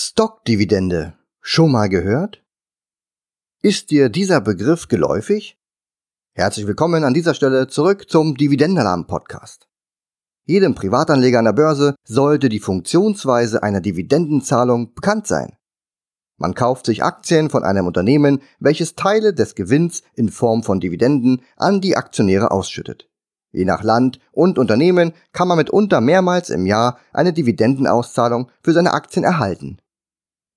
Stockdividende. Schon mal gehört? Ist dir dieser Begriff geläufig? Herzlich willkommen an dieser Stelle zurück zum Dividendenalarm Podcast. Jedem Privatanleger an der Börse sollte die Funktionsweise einer Dividendenzahlung bekannt sein. Man kauft sich Aktien von einem Unternehmen, welches Teile des Gewinns in Form von Dividenden an die Aktionäre ausschüttet. Je nach Land und Unternehmen kann man mitunter mehrmals im Jahr eine Dividendenauszahlung für seine Aktien erhalten.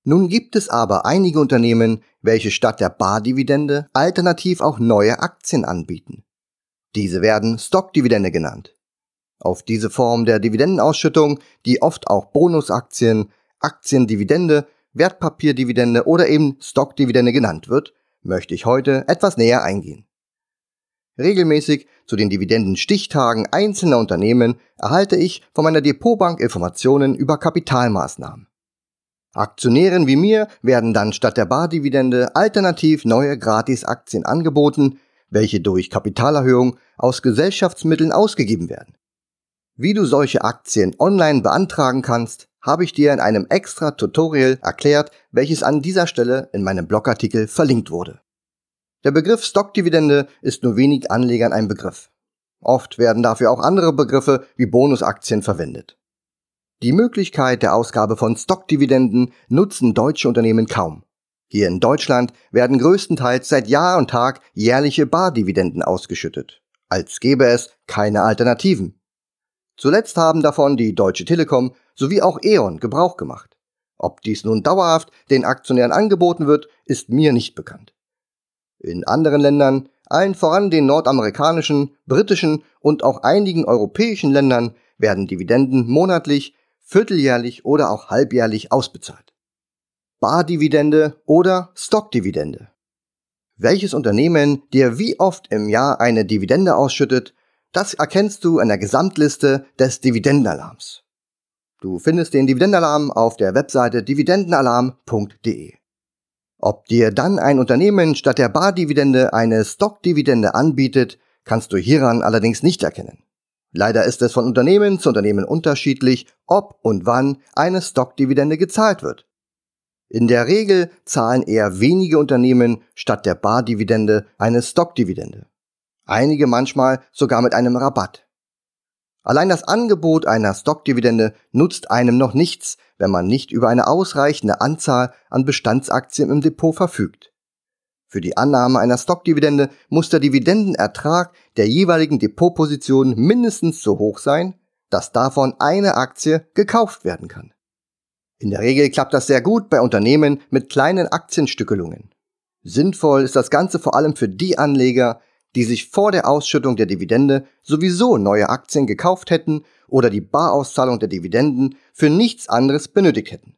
Nun gibt es aber einige Unternehmen, welche statt der Bardividende alternativ auch neue Aktien anbieten. Diese werden Stockdividende genannt. Auf diese Form der Dividendenausschüttung, die oft auch Bonusaktien, Aktiendividende, Wertpapierdividende oder eben Stockdividende genannt wird, möchte ich heute etwas näher eingehen. Regelmäßig zu den Dividendenstichtagen einzelner Unternehmen erhalte ich von meiner Depotbank Informationen über Kapitalmaßnahmen. Aktionären wie mir werden dann statt der Bardividende alternativ neue Gratisaktien angeboten, welche durch Kapitalerhöhung aus Gesellschaftsmitteln ausgegeben werden. Wie du solche Aktien online beantragen kannst, habe ich dir in einem extra Tutorial erklärt, welches an dieser Stelle in meinem Blogartikel verlinkt wurde. Der Begriff Stockdividende ist nur wenig Anlegern ein Begriff. Oft werden dafür auch andere Begriffe wie Bonusaktien verwendet. Die Möglichkeit der Ausgabe von Stockdividenden nutzen deutsche Unternehmen kaum. Hier in Deutschland werden größtenteils seit Jahr und Tag jährliche Bardividenden ausgeschüttet, als gäbe es keine Alternativen. Zuletzt haben davon die Deutsche Telekom sowie auch E.ON Gebrauch gemacht. Ob dies nun dauerhaft den Aktionären angeboten wird, ist mir nicht bekannt. In anderen Ländern, allen voran den nordamerikanischen, britischen und auch einigen europäischen Ländern, werden Dividenden monatlich vierteljährlich oder auch halbjährlich ausbezahlt. Bardividende oder Stockdividende. Welches Unternehmen dir wie oft im Jahr eine Dividende ausschüttet, das erkennst du an der Gesamtliste des Dividendenalarms. Du findest den Dividendenalarm auf der Webseite dividendenalarm.de. Ob dir dann ein Unternehmen statt der Bardividende eine Stockdividende anbietet, kannst du hieran allerdings nicht erkennen. Leider ist es von Unternehmen zu Unternehmen unterschiedlich, ob und wann eine Stockdividende gezahlt wird. In der Regel zahlen eher wenige Unternehmen statt der Bardividende eine Stockdividende. Einige manchmal sogar mit einem Rabatt. Allein das Angebot einer Stockdividende nutzt einem noch nichts, wenn man nicht über eine ausreichende Anzahl an Bestandsaktien im Depot verfügt. Für die Annahme einer Stockdividende muss der Dividendenertrag der jeweiligen Depotposition mindestens so hoch sein, dass davon eine Aktie gekauft werden kann. In der Regel klappt das sehr gut bei Unternehmen mit kleinen Aktienstückelungen. Sinnvoll ist das Ganze vor allem für die Anleger, die sich vor der Ausschüttung der Dividende sowieso neue Aktien gekauft hätten oder die Barauszahlung der Dividenden für nichts anderes benötigt hätten.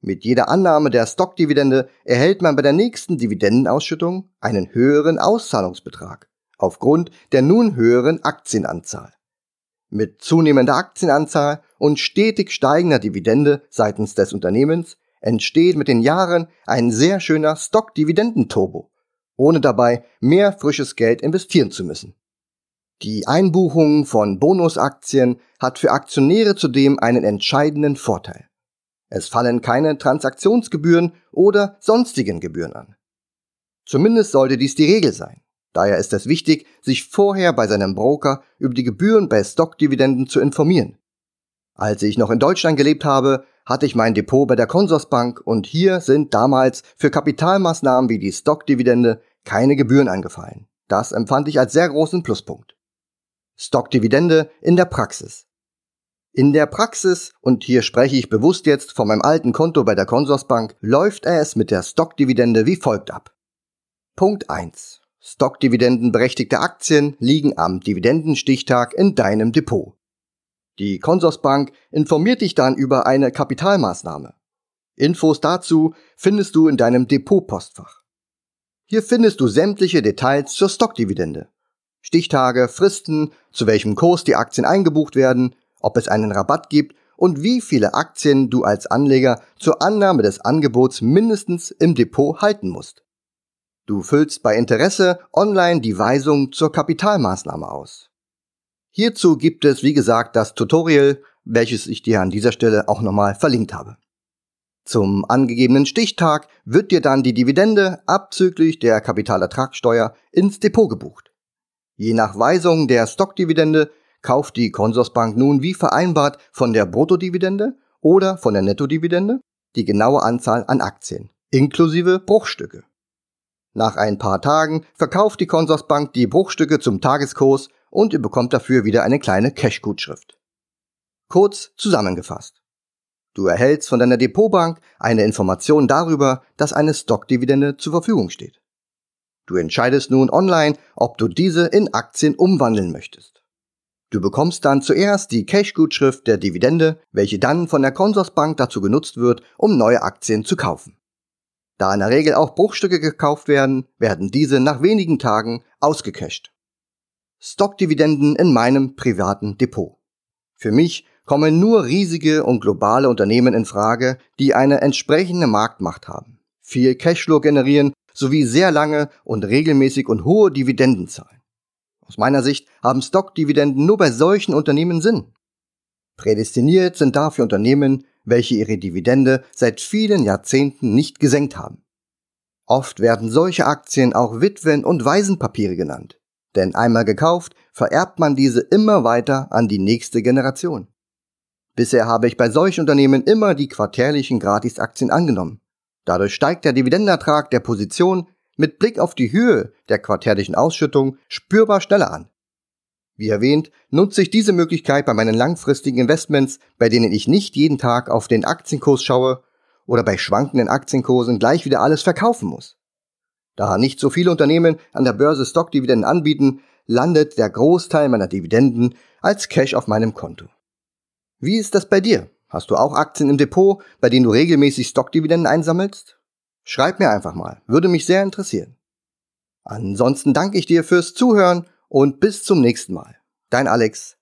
Mit jeder Annahme der Stockdividende erhält man bei der nächsten Dividendenausschüttung einen höheren Auszahlungsbetrag aufgrund der nun höheren Aktienanzahl. Mit zunehmender Aktienanzahl und stetig steigender Dividende seitens des Unternehmens entsteht mit den Jahren ein sehr schöner Stockdividendenturbo, ohne dabei mehr frisches Geld investieren zu müssen. Die Einbuchung von Bonusaktien hat für Aktionäre zudem einen entscheidenden Vorteil. Es fallen keine Transaktionsgebühren oder sonstigen Gebühren an. Zumindest sollte dies die Regel sein. Daher ist es wichtig, sich vorher bei seinem Broker über die Gebühren bei Stockdividenden zu informieren. Als ich noch in Deutschland gelebt habe, hatte ich mein Depot bei der Consorsbank und hier sind damals für Kapitalmaßnahmen wie die Stockdividende keine Gebühren angefallen. Das empfand ich als sehr großen Pluspunkt. Stockdividende in der Praxis. In der Praxis, und hier spreche ich bewusst jetzt von meinem alten Konto bei der Consorsbank, läuft es mit der Stockdividende wie folgt ab. Punkt 1. Stockdividendenberechtigte Aktien liegen am Dividendenstichtag in deinem Depot. Die Consorsbank informiert dich dann über eine Kapitalmaßnahme. Infos dazu findest du in deinem Depotpostfach. Hier findest du sämtliche Details zur Stockdividende. Stichtage, Fristen, zu welchem Kurs die Aktien eingebucht werden, ob es einen Rabatt gibt und wie viele Aktien du als Anleger zur Annahme des Angebots mindestens im Depot halten musst. Du füllst bei Interesse online die Weisung zur Kapitalmaßnahme aus. Hierzu gibt es, wie gesagt, das Tutorial, welches ich dir an dieser Stelle auch nochmal verlinkt habe. Zum angegebenen Stichtag wird dir dann die Dividende abzüglich der Kapitalertragssteuer ins Depot gebucht. Je nach Weisung der Stockdividende kauft die Consorsbank nun wie vereinbart von der Bruttodividende oder von der Nettodividende die genaue Anzahl an Aktien, inklusive Bruchstücke. Nach ein paar Tagen verkauft die Consorsbank die Bruchstücke zum Tageskurs und ihr bekommt dafür wieder eine kleine Cash-Gutschrift. Kurz zusammengefasst. Du erhältst von deiner Depotbank eine Information darüber, dass eine Stockdividende zur Verfügung steht. Du entscheidest nun online, ob du diese in Aktien umwandeln möchtest. Du bekommst dann zuerst die Cash-Gutschrift der Dividende, welche dann von der Consorsbank dazu genutzt wird, um neue Aktien zu kaufen. Da in der Regel auch Bruchstücke gekauft werden, werden diese nach wenigen Tagen ausgecasht. Stockdividenden in meinem privaten Depot. Für mich kommen nur riesige und globale Unternehmen in Frage, die eine entsprechende Marktmacht haben, viel Cashflow generieren sowie sehr lange und regelmäßig und hohe Dividenden zahlen. Aus meiner Sicht haben Stockdividenden nur bei solchen Unternehmen Sinn. Prädestiniert sind dafür Unternehmen, welche ihre Dividende seit vielen Jahrzehnten nicht gesenkt haben. Oft werden solche Aktien auch Witwen- und Waisenpapiere genannt, denn einmal gekauft, vererbt man diese immer weiter an die nächste Generation. Bisher habe ich bei solchen Unternehmen immer die quartärlichen Gratisaktien angenommen. Dadurch steigt der Dividendenertrag der Position mit Blick auf die Höhe der quartärlichen Ausschüttung spürbar schneller an. Wie erwähnt, nutze ich diese Möglichkeit bei meinen langfristigen Investments, bei denen ich nicht jeden Tag auf den Aktienkurs schaue oder bei schwankenden Aktienkursen gleich wieder alles verkaufen muss. Da nicht so viele Unternehmen an der Börse Stockdividenden anbieten, landet der Großteil meiner Dividenden als Cash auf meinem Konto. Wie ist das bei dir? Hast du auch Aktien im Depot, bei denen du regelmäßig Stockdividenden einsammelst? Schreib mir einfach mal, würde mich sehr interessieren. Ansonsten danke ich dir fürs Zuhören und bis zum nächsten Mal. Dein Alex.